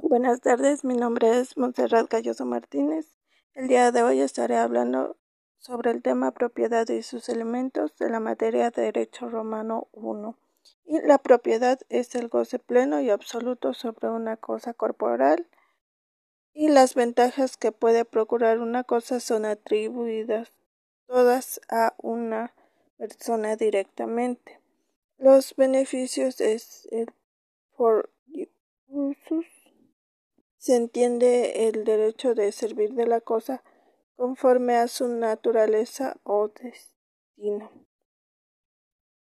Buenas tardes, mi nombre es Montserrat Galloso Martínez. El día de hoy estaré hablando sobre el tema propiedad y sus elementos de la materia de Derecho Romano 1. Y la propiedad es el goce pleno y absoluto sobre una cosa corporal y las ventajas que puede procurar una cosa son atribuidas todas a una persona directamente. Los beneficios es el por se entiende el derecho de servir de la cosa conforme a su naturaleza o destino.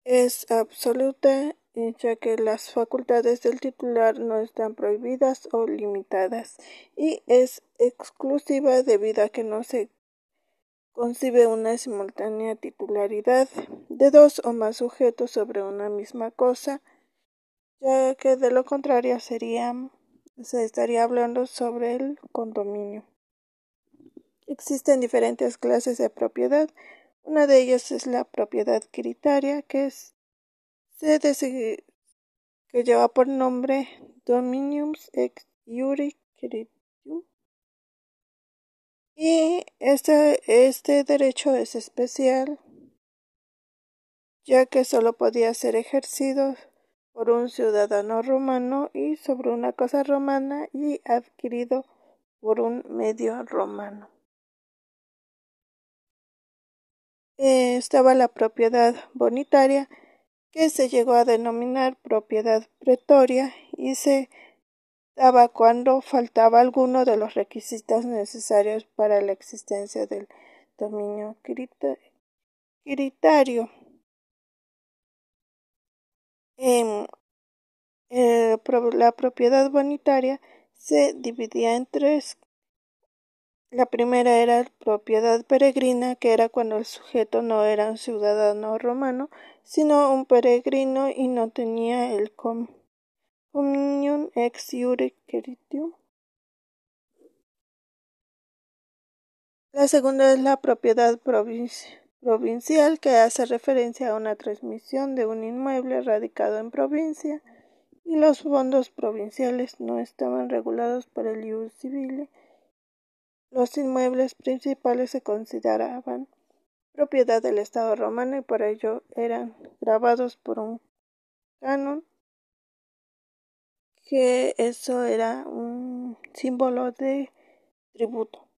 Es absoluta ya que las facultades del titular no están prohibidas o limitadas y es exclusiva debido a que no se concibe una simultánea titularidad de dos o más sujetos sobre una misma cosa, ya que de lo contrario sería se estaría hablando sobre el condominio. Existen diferentes clases de propiedad. Una de ellas es la propiedad quiritaria, que es que lleva por nombre Dominium ex iure quiritium. Y este, este derecho es especial, ya que solo podía ser ejercido por un ciudadano romano y sobre una cosa romana y adquirido por un medio romano. Eh, estaba la propiedad bonitaria que se llegó a denominar propiedad pretoria y se daba cuando faltaba alguno de los requisitos necesarios para la existencia del dominio quiritario. Eh, la propiedad bonitaria se dividía en tres. La primera era propiedad peregrina, que era cuando el sujeto no era un ciudadano romano, sino un peregrino y no tenía el communion ex iure queritium. La segunda es la propiedad provincial provincial que hace referencia a una transmisión de un inmueble radicado en provincia y los fondos provinciales no estaban regulados por el ius civile. Los inmuebles principales se consideraban propiedad del Estado romano y por ello eran grabados por un canon que eso era un símbolo de tributo.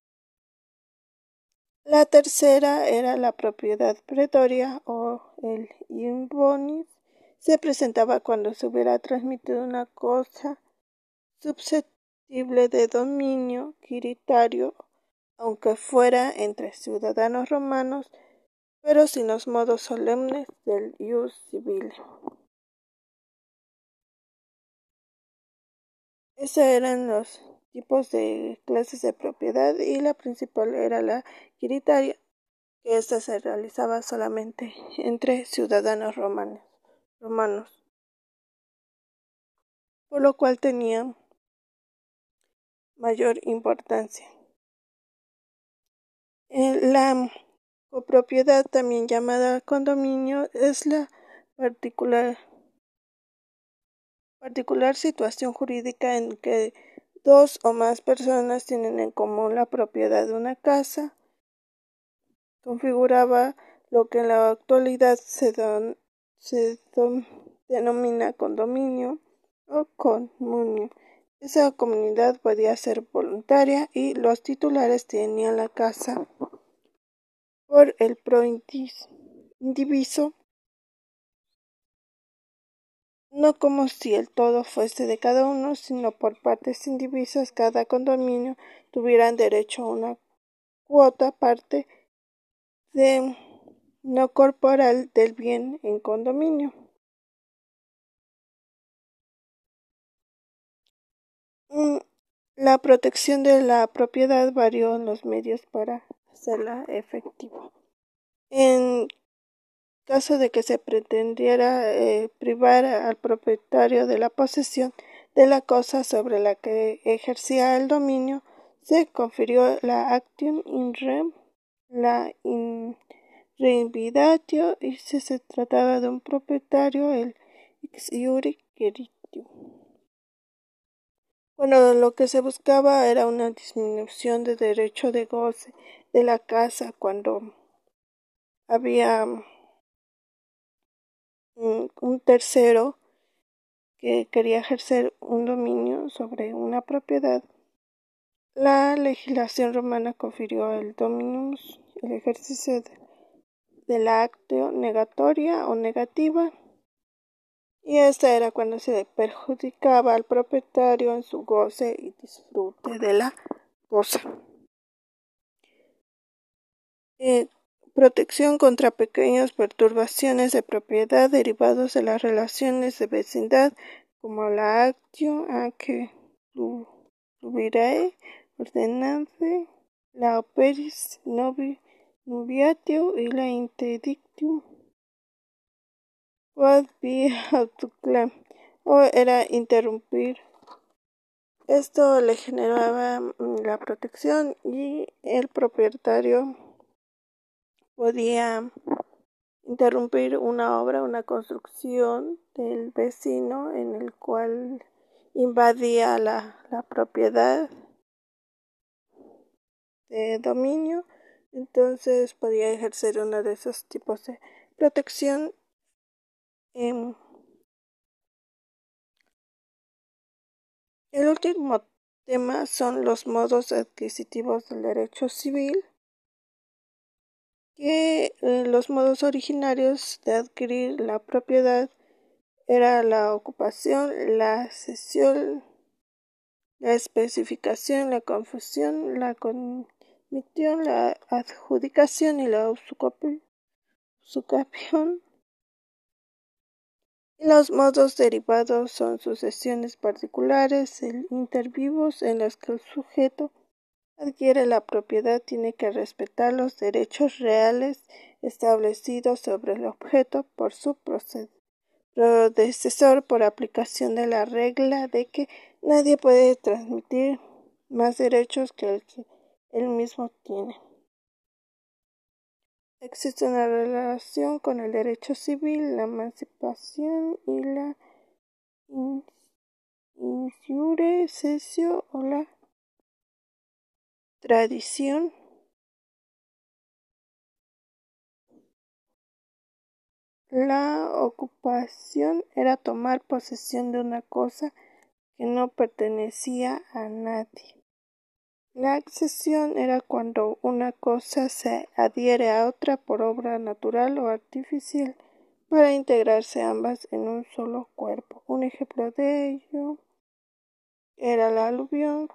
La tercera era la propiedad pretoria o el imbonis. Se presentaba cuando se hubiera transmitido una cosa susceptible de dominio quiritario, aunque fuera entre ciudadanos romanos, pero sin los modos solemnes del ius civile. Esos eran los tipos de clases de propiedad y la principal era la quiritaria, que ésta se realizaba solamente entre ciudadanos romanos, romanos, por lo cual tenía mayor importancia. La copropiedad, también llamada condominio, es la particular situación jurídica en que dos o más personas tienen en común la propiedad de una casa, configuraba lo que en la actualidad se, denomina condominio o comunio. Esa comunidad podía ser voluntaria y los titulares tenían la casa por el pro indiviso no como si el todo fuese de cada uno, sino por partes indivisas cada condominio tuvieran derecho a una cuota parte de no corporal del bien en condominio. La protección de la propiedad varió en los medios para hacerla efectiva. Caso de que se pretendiera eh, privar al propietario de la posesión de la cosa sobre la que ejercía el dominio, se confirió la actium in rem, la in reinvidatio y si se trataba de un propietario el ex iure Bueno, lo que se buscaba era una disminución de derecho de goce de la casa cuando había un tercero que quería ejercer un dominio sobre una propiedad. La legislación romana confirió el dominus, el ejercicio de, la actio negatoria o negativa y esta era cuando se perjudicaba al propietario en su goce y disfrute de la cosa. Protección contra pequeñas perturbaciones de propiedad derivados de las relaciones de vecindad como la actio que pluvirae ordenante, la operis novi nubiatio y la interdictum What be o era interrumpir. Esto le generaba mm, la protección y el propietario podía interrumpir una obra, una construcción del vecino en el cual invadía la, la propiedad de dominio, entonces podía ejercer uno de esos tipos de protección el último tema son los modos adquisitivos del derecho civil, que eh, los modos originarios de adquirir la propiedad era la ocupación, la cesión, la especificación, la confusión, la comisión, la adjudicación y la usucapión. Los modos derivados son sucesiones particulares inter vivos en las que el sujeto adquiere la propiedad tiene que respetar los derechos reales establecidos sobre el objeto por su predecesor por aplicación de la regla de que nadie puede transmitir más derechos que el que él mismo tiene. Existe una relación con el derecho civil, la emancipación y la cesio o la tradición. La ocupación era tomar posesión de una cosa que no pertenecía a nadie. La accesión era cuando una cosa se adhiere a otra por obra natural o artificial para integrarse ambas en un solo cuerpo. Un ejemplo de ello era la aluvión,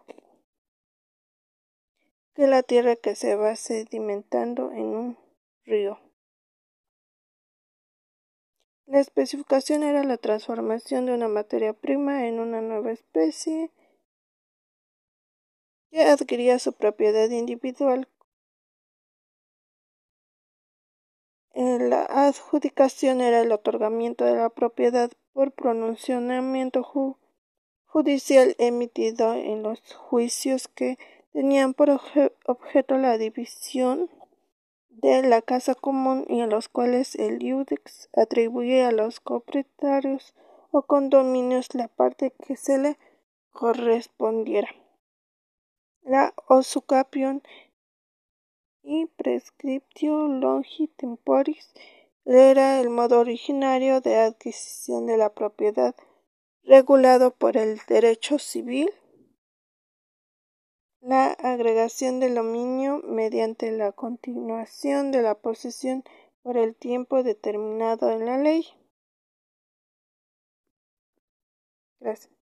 que la tierra que se va sedimentando en un río. La especificación era la transformación de una materia prima en una nueva especie que adquiría su propiedad individual. La adjudicación era el otorgamiento de la propiedad por pronunciamiento judicial emitido en los juicios que tenían por objeto la división de la casa común y en los cuales el iudex atribuye a los copropietarios o condominios la parte que se le correspondiera. La usucapión y prescriptio longi temporis era el modo originario de adquisición de la propiedad regulado por el derecho civil. La agregación del dominio mediante la continuación de la posesión por el tiempo determinado en la ley. Gracias.